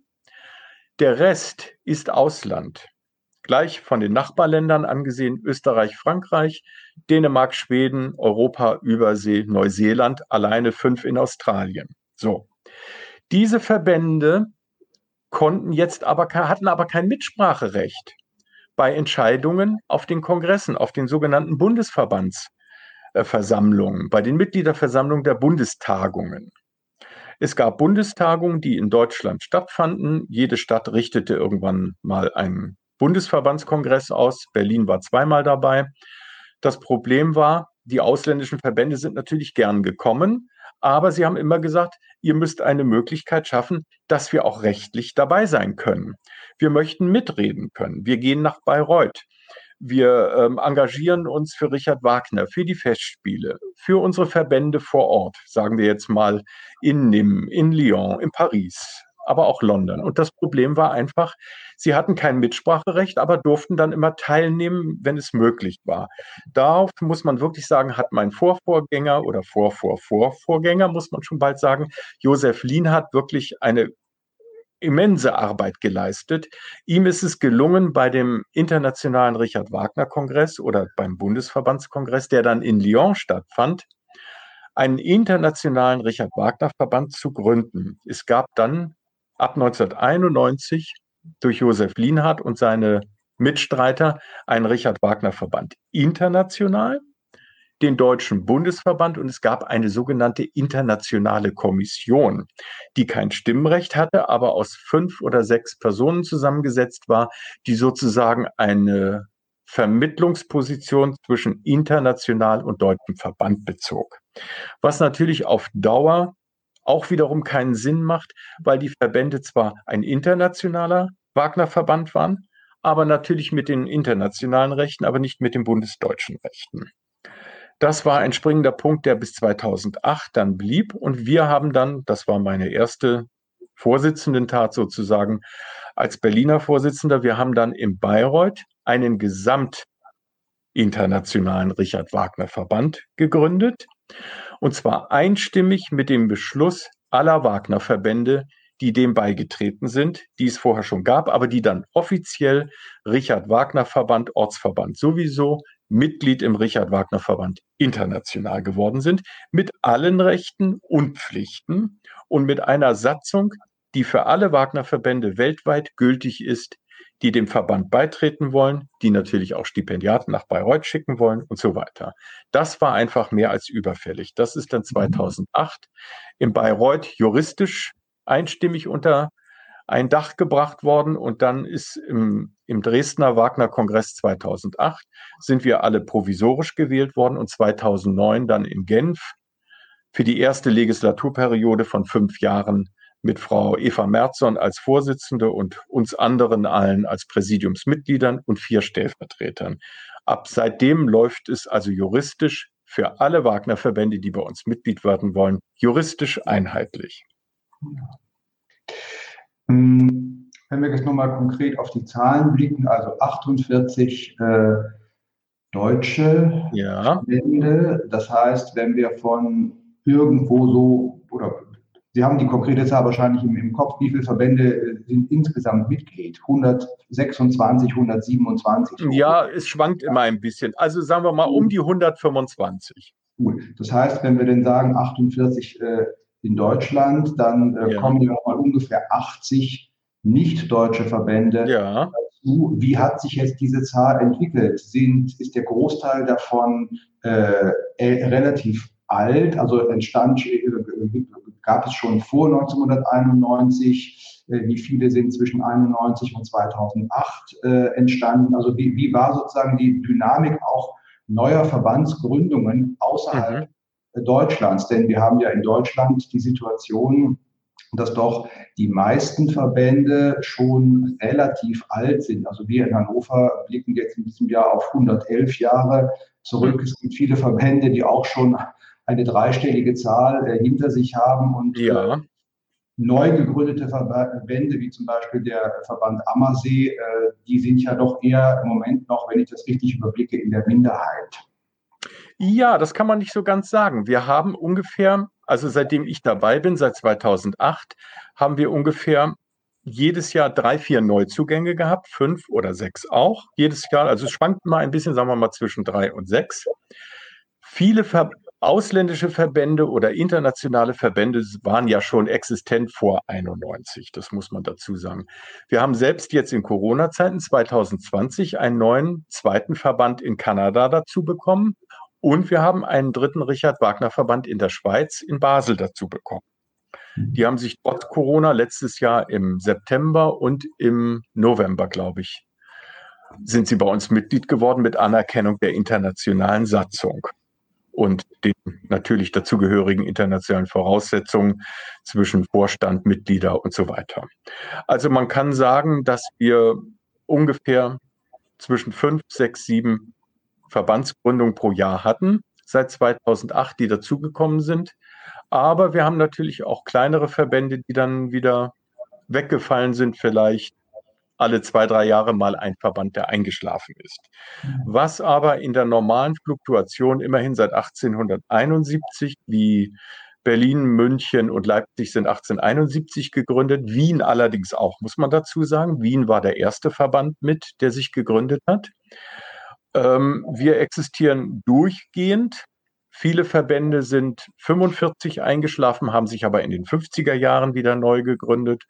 Speaker 3: Der Rest ist Ausland. Gleich von den Nachbarländern angesehen, Österreich, Frankreich, Dänemark, Schweden, Europa, Übersee, Neuseeland, alleine fünf in Australien. So. Diese Verbände konnten jetzt aber, hatten aber kein Mitspracherecht bei Entscheidungen auf den Kongressen, auf den sogenannten Bundesverbandsversammlungen, bei den Mitgliederversammlungen der Bundestagungen. Es gab Bundestagungen, die in Deutschland stattfanden. Jede Stadt richtete irgendwann mal einen Bundesverbandskongress aus. Berlin war zweimal dabei. Das Problem war, die ausländischen Verbände sind natürlich gern gekommen, aber sie haben immer gesagt, ihr müsst eine Möglichkeit schaffen, dass wir auch rechtlich dabei sein können. Wir möchten mitreden können. Wir gehen nach Bayreuth. Wir ähm, engagieren uns für Richard Wagner, für die Festspiele, für unsere Verbände vor Ort, sagen wir jetzt mal in Nîmes, in Lyon, in Paris, aber auch London. Und das Problem war einfach, sie hatten kein Mitspracherecht, aber durften dann immer teilnehmen, wenn es möglich war. Darauf muss man wirklich sagen, hat mein Vorvorgänger oder Vorvorvorvorgänger, muss man schon bald sagen, Josef Lienhardt wirklich eine immense Arbeit geleistet. Ihm ist es gelungen, bei dem Internationalen Richard Wagner Kongress oder beim Bundesverbandskongress, der dann in Lyon stattfand, einen internationalen Richard Wagner Verband zu gründen. Es gab dann ab 1991 durch Josef Lienhardt und seine Mitstreiter einen Richard Wagner Verband international, den Deutschen Bundesverband und es gab eine sogenannte internationale Kommission, die kein Stimmrecht hatte, aber aus fünf oder sechs Personen zusammengesetzt war, die sozusagen eine Vermittlungsposition zwischen international und deutschem Verband bezog. Was natürlich auf Dauer auch wiederum keinen Sinn macht, weil die Verbände zwar ein internationaler Wagner-Verband waren, aber natürlich mit den internationalen Rechten, aber nicht mit den bundesdeutschen Rechten. Das war ein springender Punkt, der bis 2008 dann blieb. Und wir haben dann, das war meine erste Vorsitzendentat sozusagen als Berliner Vorsitzender, wir haben dann in Bayreuth einen gesamtinternationalen Richard Wagner Verband gegründet und zwar einstimmig mit dem Beschluss aller Wagner-Verbände, die dem beigetreten sind, die es vorher schon gab, aber die dann offiziell Richard Wagner Verband, Ortsverband sowieso, Mitglied im Richard Wagner Verband international geworden sind, mit allen Rechten und Pflichten und mit einer Satzung, die für alle Wagner Verbände weltweit gültig ist, die dem Verband beitreten wollen, die natürlich auch Stipendiaten nach Bayreuth schicken wollen und so weiter. Das war einfach mehr als überfällig. Das ist dann 2008 in Bayreuth juristisch einstimmig unter ein Dach gebracht worden und dann ist im, im Dresdner Wagner-Kongress 2008 sind wir alle provisorisch gewählt worden und 2009 dann in Genf für die erste Legislaturperiode von fünf Jahren mit Frau Eva Merzon als Vorsitzende und uns anderen allen als Präsidiumsmitgliedern und vier Stellvertretern. Ab seitdem läuft es also juristisch für alle Wagner-Verbände, die bei uns Mitglied werden wollen, juristisch einheitlich.
Speaker 2: Hm, wenn wir jetzt nochmal konkret auf die Zahlen blicken, also 48 äh, deutsche
Speaker 3: ja.
Speaker 2: Verbände, das heißt, wenn wir von irgendwo so oder Sie haben die konkrete Zahl wahrscheinlich im, im, Kopf. Wie viele Verbände äh, sind insgesamt Mitglied? 126, 127?
Speaker 3: Ja, es schwankt immer ein bisschen. Also sagen wir mal um die 125.
Speaker 2: Gut. Das heißt, wenn wir denn sagen 48 äh, in Deutschland, dann äh, ja. kommen ja mal ungefähr 80 nicht-deutsche Verbände
Speaker 3: ja.
Speaker 2: dazu. Wie hat sich jetzt diese Zahl entwickelt? Sind, ist der Großteil davon äh, äh relativ alt, also entstand, äh, gab es schon vor 1991, äh, wie viele sind zwischen 91 und 2008 äh, entstanden. Also wie, wie war sozusagen die Dynamik auch neuer Verbandsgründungen außerhalb mhm. Deutschlands. Denn wir haben ja in Deutschland die Situation, dass doch die meisten Verbände schon relativ alt sind. Also wir in Hannover blicken jetzt in diesem Jahr auf 111 Jahre zurück. Es gibt viele Verbände, die auch schon eine dreistellige Zahl äh, hinter sich haben und ja. äh, neu gegründete Verbände, wie zum Beispiel der Verband Ammersee, äh, die sind ja doch eher im Moment noch, wenn ich das richtig überblicke, in der Minderheit.
Speaker 3: Ja, das kann man nicht so ganz sagen. Wir haben ungefähr, also seitdem ich dabei bin, seit 2008, haben wir ungefähr jedes Jahr drei, vier Neuzugänge gehabt, fünf oder sechs auch. Jedes Jahr, also es schwankt mal ein bisschen, sagen wir mal zwischen drei und sechs. Viele Ver ausländische Verbände oder internationale Verbände waren ja schon existent vor 91, das muss man dazu sagen. Wir haben selbst jetzt in Corona-Zeiten 2020 einen neuen zweiten Verband in Kanada dazu bekommen und wir haben einen dritten Richard Wagner Verband in der Schweiz in Basel dazu bekommen. Die haben sich trotz Corona letztes Jahr im September und im November, glaube ich, sind sie bei uns Mitglied geworden mit Anerkennung der internationalen Satzung und den natürlich dazugehörigen internationalen Voraussetzungen zwischen Vorstand, Mitglieder und so weiter. Also man kann sagen, dass wir ungefähr zwischen fünf, sechs, sieben Verbandsgründungen pro Jahr hatten, seit 2008, die dazugekommen sind. Aber wir haben natürlich auch kleinere Verbände, die dann wieder weggefallen sind, vielleicht alle zwei, drei Jahre mal ein Verband, der eingeschlafen ist. Was aber in der normalen Fluktuation immerhin seit 1871, wie Berlin, München und Leipzig sind 1871 gegründet, Wien allerdings auch, muss man dazu sagen. Wien war der erste Verband mit, der sich gegründet hat. Ähm, wir existieren durchgehend. Viele Verbände sind 45 eingeschlafen, haben sich aber in den 50er Jahren wieder neu gegründet.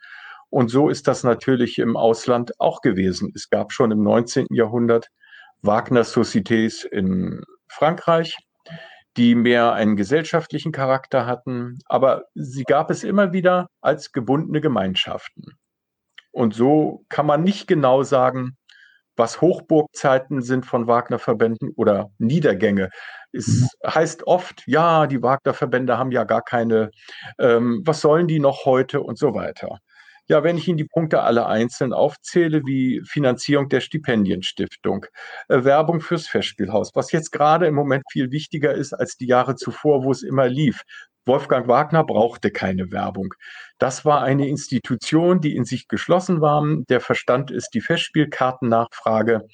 Speaker 3: Und so ist das natürlich im Ausland auch gewesen. Es gab schon im 19. Jahrhundert Wagner Societés in Frankreich, die mehr einen gesellschaftlichen Charakter hatten, aber sie gab es immer wieder als gebundene Gemeinschaften. Und so kann man nicht genau sagen, was Hochburgzeiten sind von Wagner-Verbänden oder Niedergänge. Es mhm. heißt oft, ja, die Wagner-Verbände haben ja gar keine, ähm, was sollen die noch heute und so weiter. Ja, wenn ich Ihnen die Punkte alle einzeln aufzähle, wie Finanzierung der Stipendienstiftung, äh, Werbung fürs Festspielhaus, was jetzt gerade im Moment viel wichtiger ist als die Jahre zuvor, wo es immer lief. Wolfgang Wagner brauchte keine Werbung. Das war eine Institution, die in sich geschlossen war. Der Verstand ist, die Festspielkartennachfrage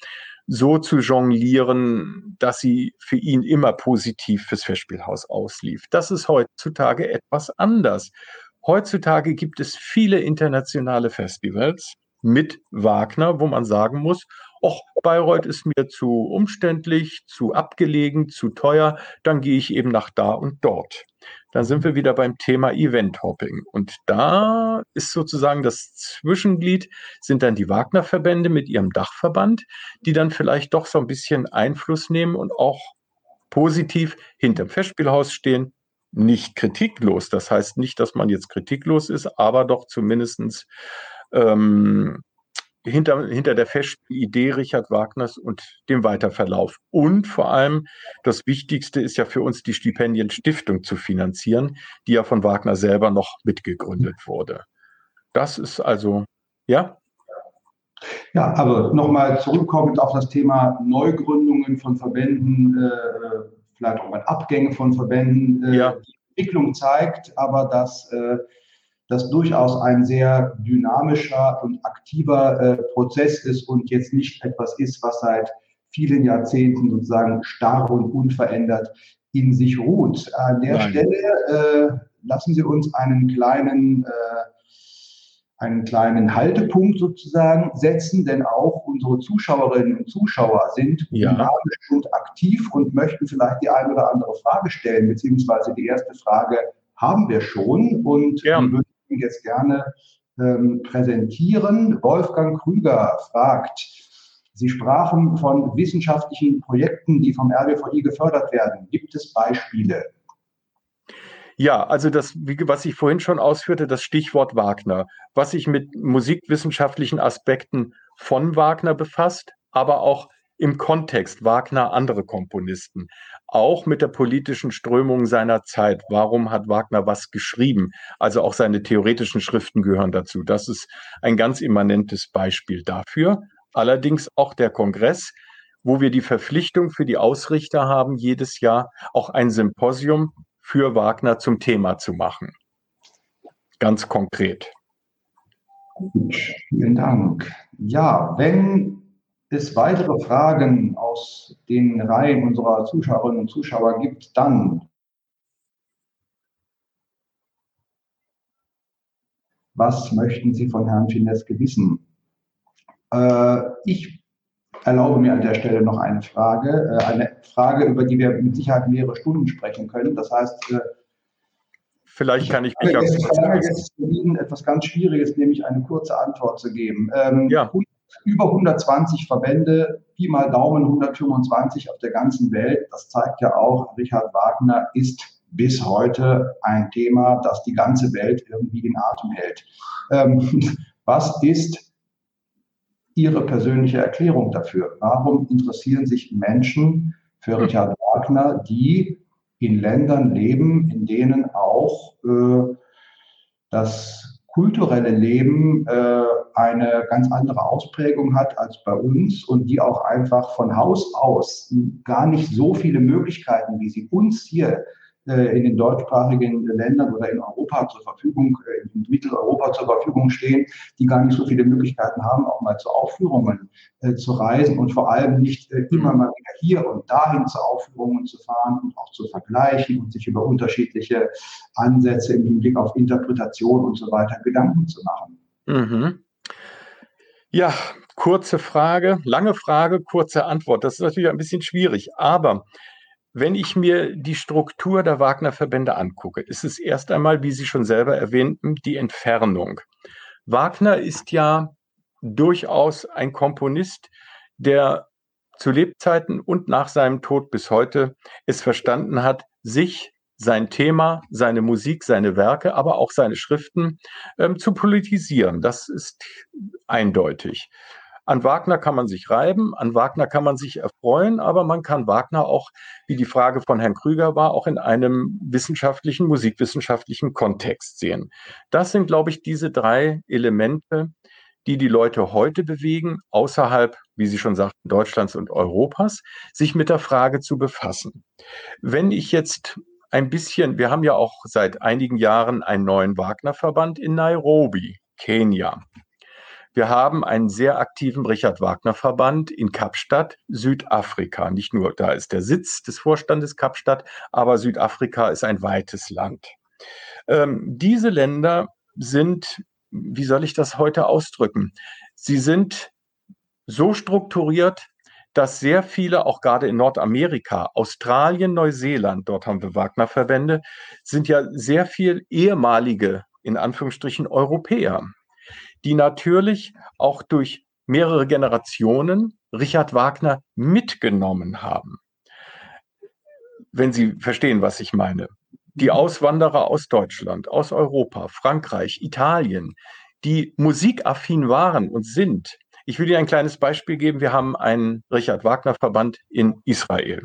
Speaker 3: so zu jonglieren, dass sie für ihn immer positiv fürs Festspielhaus auslief. Das ist heutzutage etwas anders. Heutzutage gibt es viele internationale Festivals mit Wagner, wo man sagen muss, Och, Bayreuth ist mir zu umständlich, zu abgelegen, zu teuer, dann gehe ich eben nach da und dort. Dann sind wir wieder beim Thema Event-Hopping. Und da ist sozusagen das Zwischenglied, sind dann die Wagner-Verbände mit ihrem Dachverband, die dann vielleicht doch so ein bisschen Einfluss nehmen und auch positiv hinterm Festspielhaus stehen, nicht kritiklos. Das heißt nicht, dass man jetzt kritiklos ist, aber doch zumindest ähm, hinter, hinter der festen Idee Richard Wagners und dem Weiterverlauf. Und vor allem das Wichtigste ist ja für uns die Stipendienstiftung zu finanzieren, die ja von Wagner selber noch mitgegründet wurde. Das ist also, ja?
Speaker 2: Ja, aber nochmal zurückkommend auf das Thema Neugründungen von Verbänden, äh, vielleicht auch mal Abgänge von Verbänden. Äh, ja. Die Entwicklung zeigt aber, dass äh, das durchaus ein sehr dynamischer und aktiver äh, Prozess ist und jetzt nicht etwas ist, was seit vielen Jahrzehnten sozusagen starr und unverändert in sich ruht. An der Nein. Stelle äh, lassen Sie uns einen kleinen, äh, einen kleinen Haltepunkt sozusagen setzen, denn auch unsere Zuschauerinnen und Zuschauer sind ja. dynamisch und aktiv und möchten vielleicht die eine oder andere Frage stellen, beziehungsweise die erste Frage haben wir schon und ja. Würden jetzt gerne ähm, präsentieren. Wolfgang Krüger fragt, Sie sprachen von wissenschaftlichen Projekten, die vom RWVI gefördert werden. Gibt es Beispiele?
Speaker 3: Ja, also das, was ich vorhin schon ausführte, das Stichwort Wagner, was sich mit musikwissenschaftlichen Aspekten von Wagner befasst, aber auch im Kontext Wagner andere Komponisten, auch mit der politischen Strömung seiner Zeit. Warum hat Wagner was geschrieben? Also auch seine theoretischen Schriften gehören dazu. Das ist ein ganz immanentes Beispiel dafür. Allerdings auch der Kongress, wo wir die Verpflichtung für die Ausrichter haben, jedes Jahr auch ein Symposium für Wagner zum Thema zu machen. Ganz konkret.
Speaker 2: Gut, vielen Dank. Ja, wenn es weitere Fragen aus den Reihen unserer Zuschauerinnen und Zuschauer gibt, dann was möchten Sie von Herrn Fineske wissen? Äh, ich erlaube mir an der Stelle noch eine Frage, äh, eine Frage, über die wir mit Sicherheit mehrere Stunden sprechen können. Das heißt, äh,
Speaker 3: Vielleicht kann ich mich auch.
Speaker 2: Ich jetzt etwas ganz Schwieriges, nämlich eine kurze Antwort zu geben. Ähm, ja. Über 120 Verbände, Pi mal Daumen 125 auf der ganzen Welt. Das zeigt ja auch, Richard Wagner ist bis heute ein Thema, das die ganze Welt irgendwie in Atem hält. Ähm, was ist Ihre persönliche Erklärung dafür? Warum interessieren sich Menschen für Richard Wagner, die in Ländern leben, in denen auch äh, das kulturelle Leben äh, eine ganz andere Ausprägung hat als bei uns und die auch einfach von Haus aus gar nicht so viele Möglichkeiten, wie sie uns hier in den deutschsprachigen Ländern oder in Europa zur Verfügung, äh, in Mitteleuropa zur Verfügung stehen, die gar nicht so viele Möglichkeiten haben, auch mal zu Aufführungen äh, zu reisen und vor allem nicht äh, immer mal wieder hier und dahin zu Aufführungen zu fahren und auch zu vergleichen und sich über unterschiedliche Ansätze im Hinblick auf Interpretation und so weiter Gedanken zu machen.
Speaker 3: Mhm. Ja, kurze Frage, lange Frage, kurze Antwort. Das ist natürlich ein bisschen schwierig, aber wenn ich mir die Struktur der Wagner-Verbände angucke, ist es erst einmal, wie Sie schon selber erwähnten, die Entfernung. Wagner ist ja durchaus ein Komponist, der zu Lebzeiten und nach seinem Tod bis heute es verstanden hat, sich sein Thema, seine Musik, seine Werke, aber auch seine Schriften ähm, zu politisieren. Das ist eindeutig. An Wagner kann man sich reiben, an Wagner kann man sich erfreuen, aber man kann Wagner auch, wie die Frage von Herrn Krüger war, auch in einem wissenschaftlichen, musikwissenschaftlichen Kontext sehen. Das sind, glaube ich, diese drei Elemente, die die Leute heute bewegen, außerhalb, wie Sie schon sagten, Deutschlands und Europas, sich mit der Frage zu befassen. Wenn ich jetzt ein bisschen, wir haben ja auch seit einigen Jahren einen neuen Wagner-Verband in Nairobi, Kenia. Wir haben einen sehr aktiven Richard Wagner Verband in Kapstadt, Südafrika. Nicht nur da ist der Sitz des Vorstandes Kapstadt, aber Südafrika ist ein weites Land. Ähm, diese Länder sind, wie soll ich das heute ausdrücken? Sie sind so strukturiert, dass sehr viele, auch gerade in Nordamerika, Australien, Neuseeland, dort haben wir Wagner-Verbände, sind ja sehr viel ehemalige, in Anführungsstrichen, Europäer die natürlich auch durch mehrere Generationen Richard Wagner mitgenommen haben. Wenn Sie verstehen, was ich meine. Die Auswanderer aus Deutschland, aus Europa, Frankreich, Italien, die musikaffin waren und sind. Ich will Ihnen ein kleines Beispiel geben. Wir haben einen Richard Wagner Verband in Israel.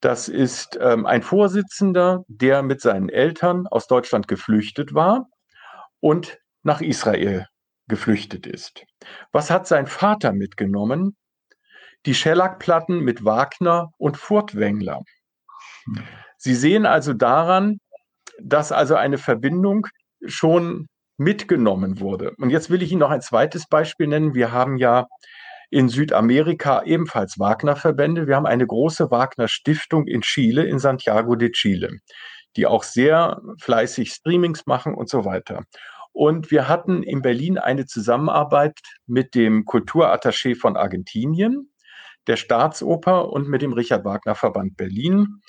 Speaker 3: Das ist ähm, ein Vorsitzender, der mit seinen Eltern aus Deutschland geflüchtet war und nach Israel geflüchtet ist. Was hat sein Vater mitgenommen? Die Schellackplatten mit Wagner und Furtwängler. Sie sehen also daran, dass also eine Verbindung schon mitgenommen wurde. Und jetzt will ich Ihnen noch ein zweites Beispiel nennen. Wir haben ja in Südamerika ebenfalls Wagner-Verbände. Wir haben eine große Wagner-Stiftung in Chile, in Santiago de Chile, die auch sehr fleißig Streamings machen und so weiter. Und wir hatten in Berlin eine Zusammenarbeit mit dem Kulturattaché von Argentinien, der Staatsoper und mit dem Richard Wagner Verband Berlin,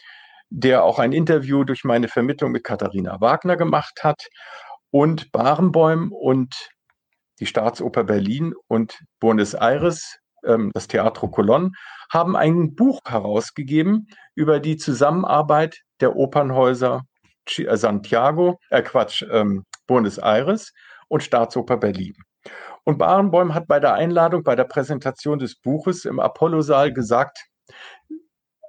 Speaker 3: der auch ein Interview durch meine Vermittlung mit Katharina Wagner gemacht hat. Und Barenbäum und die Staatsoper Berlin und Buenos Aires, ähm, das Teatro Colón, haben ein Buch herausgegeben über die Zusammenarbeit der Opernhäuser Santiago, äh Quatsch, ähm, Buenos Aires und Staatsoper Berlin. Und Barenboim hat bei der Einladung, bei der Präsentation des Buches im Apollo-Saal gesagt,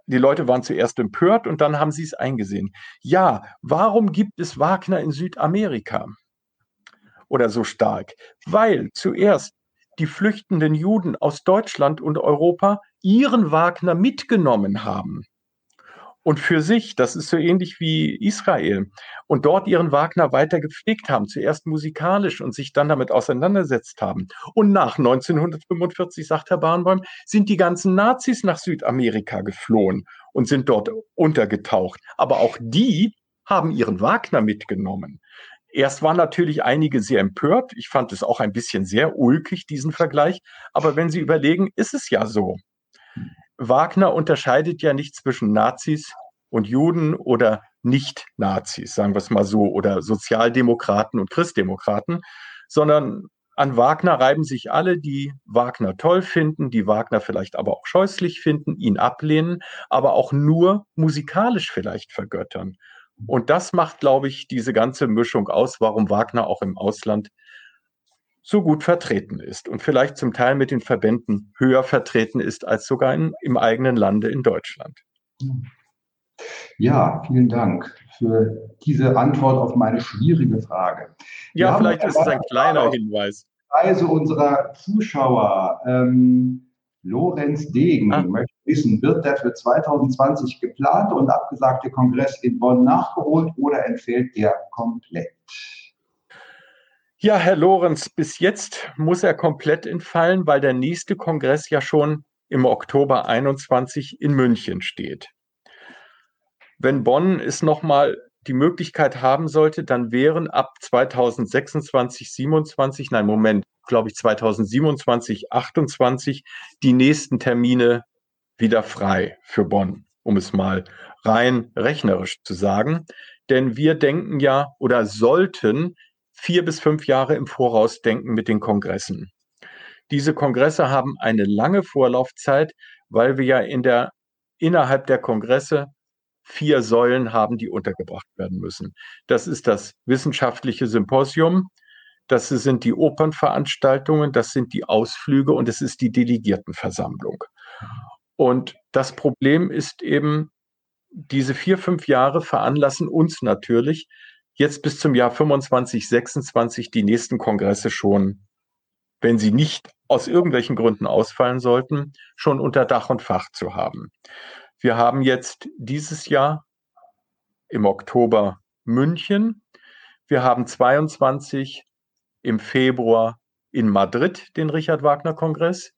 Speaker 3: die Leute waren zuerst empört und dann haben sie es eingesehen. Ja, warum gibt es Wagner in Südamerika? Oder so stark? Weil zuerst die flüchtenden Juden aus Deutschland und Europa ihren Wagner mitgenommen haben und für sich, das ist so ähnlich wie Israel, und dort ihren Wagner weiter gepflegt haben, zuerst musikalisch und sich dann damit auseinandersetzt haben. Und nach 1945, sagt Herr Barnbaum, sind die ganzen Nazis nach Südamerika geflohen und sind dort untergetaucht. Aber auch die haben ihren Wagner mitgenommen. Erst waren natürlich einige sehr empört. Ich fand es auch ein bisschen sehr ulkig, diesen Vergleich. Aber wenn Sie überlegen, ist es ja so. Wagner unterscheidet ja nicht zwischen Nazis und Juden oder Nicht-Nazis, sagen wir es mal so, oder Sozialdemokraten und Christdemokraten, sondern an Wagner reiben sich alle, die Wagner toll finden, die Wagner vielleicht aber auch scheußlich finden, ihn ablehnen, aber auch nur musikalisch vielleicht vergöttern. Und das macht, glaube ich, diese ganze Mischung aus, warum Wagner auch im Ausland so gut vertreten ist und vielleicht zum Teil mit den Verbänden höher vertreten ist als sogar in, im eigenen Lande in Deutschland.
Speaker 2: Ja, vielen Dank für diese Antwort auf meine schwierige Frage.
Speaker 3: Ja, vielleicht ist es ein kleiner Hinweis.
Speaker 2: Reise unserer Zuschauer. Ähm, Lorenz Degen ah. möchte wissen, wird der für 2020 geplante und abgesagte Kongress in Bonn nachgeholt oder entfällt der komplett?
Speaker 3: Ja, Herr Lorenz, bis jetzt muss er komplett entfallen, weil der nächste Kongress ja schon im Oktober 21 in München steht. Wenn Bonn es nochmal die Möglichkeit haben sollte, dann wären ab 2026, 27, nein, Moment, glaube ich 2027, 28 die nächsten Termine wieder frei für Bonn, um es mal rein rechnerisch zu sagen. Denn wir denken ja oder sollten vier bis fünf Jahre im Voraus denken mit den Kongressen. Diese Kongresse haben eine lange Vorlaufzeit, weil wir ja in der, innerhalb der Kongresse vier Säulen haben, die untergebracht werden müssen. Das ist das wissenschaftliche Symposium, das sind die Opernveranstaltungen, das sind die Ausflüge und es ist die Delegiertenversammlung. Und das Problem ist eben, diese vier, fünf Jahre veranlassen uns natürlich, jetzt bis zum Jahr 25, 26 die nächsten Kongresse schon, wenn sie nicht aus irgendwelchen Gründen ausfallen sollten, schon unter Dach und Fach zu haben. Wir haben jetzt dieses Jahr im Oktober München. Wir haben 22 im Februar in Madrid den Richard Wagner Kongress.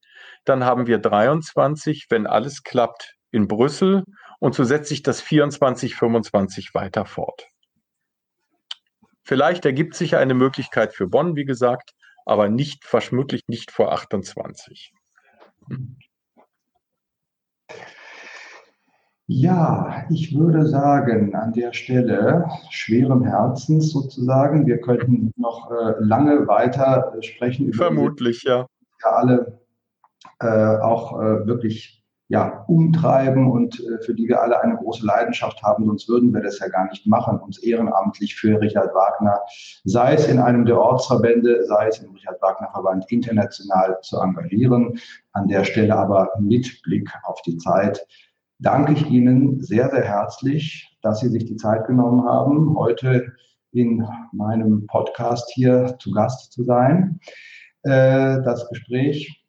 Speaker 3: Dann haben wir 23, wenn alles klappt, in Brüssel und so setzt sich das 24, 25 weiter fort. Vielleicht ergibt sich eine Möglichkeit für Bonn, wie gesagt, aber nicht, vermutlich nicht vor 28.
Speaker 2: Ja, ich würde sagen, an der Stelle schweren Herzens sozusagen, wir könnten noch äh, lange weiter äh, sprechen.
Speaker 3: Vermutlich, ja.
Speaker 2: Ja, alle äh, auch äh, wirklich ja, umtreiben und äh, für die wir alle eine große Leidenschaft haben, sonst würden wir das ja gar nicht machen, uns ehrenamtlich für Richard Wagner, sei es in einem der Ortsverbände, sei es im Richard Wagner Verband international zu engagieren. An der Stelle aber mit Blick auf die Zeit danke ich Ihnen sehr, sehr herzlich, dass Sie sich die Zeit genommen haben, heute in meinem Podcast hier zu Gast zu sein. Äh, das Gespräch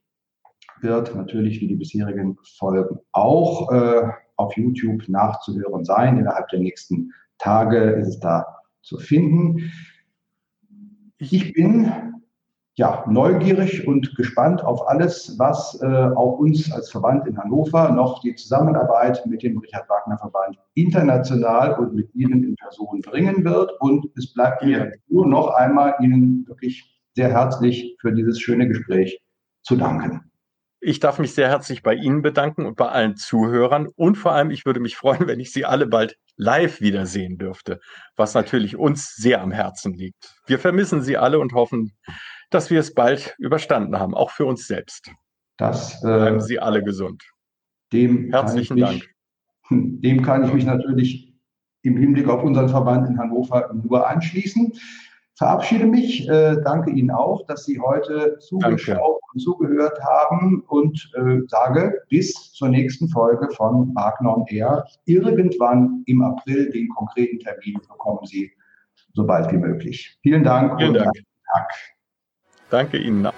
Speaker 2: wird natürlich wie die bisherigen Folgen auch äh, auf YouTube nachzuhören sein. Innerhalb der nächsten Tage ist es da zu finden. Ich bin ja, neugierig und gespannt auf alles, was äh, auch uns als Verband in Hannover noch die Zusammenarbeit mit dem Richard Wagner Verband international und mit Ihnen in Person bringen wird. Und es bleibt mir nur noch einmal Ihnen wirklich sehr herzlich für dieses schöne Gespräch zu danken.
Speaker 3: Ich darf mich sehr herzlich bei Ihnen bedanken und bei allen Zuhörern. Und vor allem, ich würde mich freuen, wenn ich Sie alle bald live wiedersehen dürfte, was natürlich uns sehr am Herzen liegt. Wir vermissen Sie alle und hoffen, dass wir es bald überstanden haben, auch für uns selbst. Das, äh, Bleiben Sie alle gesund.
Speaker 2: Dem
Speaker 3: Herzlichen
Speaker 2: mich,
Speaker 3: Dank.
Speaker 2: Dem kann ich mich natürlich im Hinblick auf unseren Verband in Hannover nur anschließen. verabschiede mich, äh, danke Ihnen auch, dass Sie heute zugeschaut zugehört haben und äh, sage bis zur nächsten Folge von Wagner on Air. Irgendwann im April den konkreten Termin bekommen Sie so bald wie möglich. Vielen Dank
Speaker 3: Vielen Dank. Dank. Danke Ihnen.